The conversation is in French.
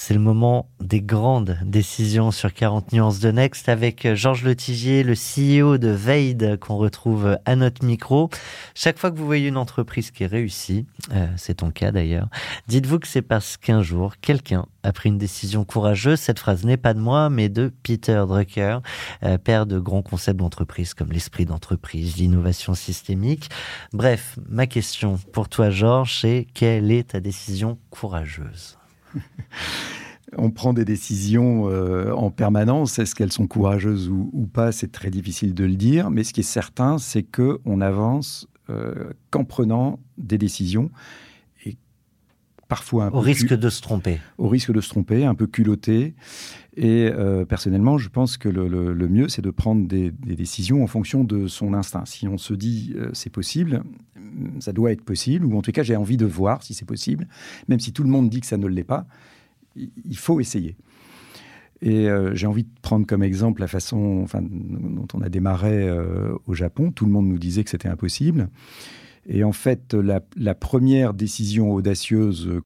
c'est le moment des grandes décisions sur 40 nuances de Next avec euh, Georges Letigier, le CEO de Veid qu'on retrouve à notre micro. Chaque fois que vous voyez une entreprise qui réussit, euh, c'est ton cas d'ailleurs, dites-vous que c'est parce qu'un jour, quelqu'un a pris une décision courageuse. Cette phrase n'est pas de moi, mais de Peter Drucker, euh, père de grands concepts d'entreprise comme l'esprit d'entreprise, l'innovation systémique. Bref, ma question pour toi, Georges, c'est quelle est ta décision courageuse? on prend des décisions euh, en permanence. Est-ce qu'elles sont courageuses ou, pas? C'est très difficile de le dire. Mais ce qui est certain, c'est qu'on avance euh, qu'en prenant des décisions. Parfois un au risque de se tromper. Au risque de se tromper, un peu culotté. Et euh, personnellement, je pense que le, mieux, c'est de prendre des, décisions en fonction de son instinct. Si on se dit c'est possible, ça doit être possible, ou en tout cas j'ai envie de voir si c'est possible, même si tout le monde dit que ça ne l'est pas, il faut essayer. Et euh, j'ai envie de prendre comme exemple la façon enfin, dont on a démarré euh, au Japon. Tout le monde nous disait que c'était impossible. Et en fait, la, première décision audacieuse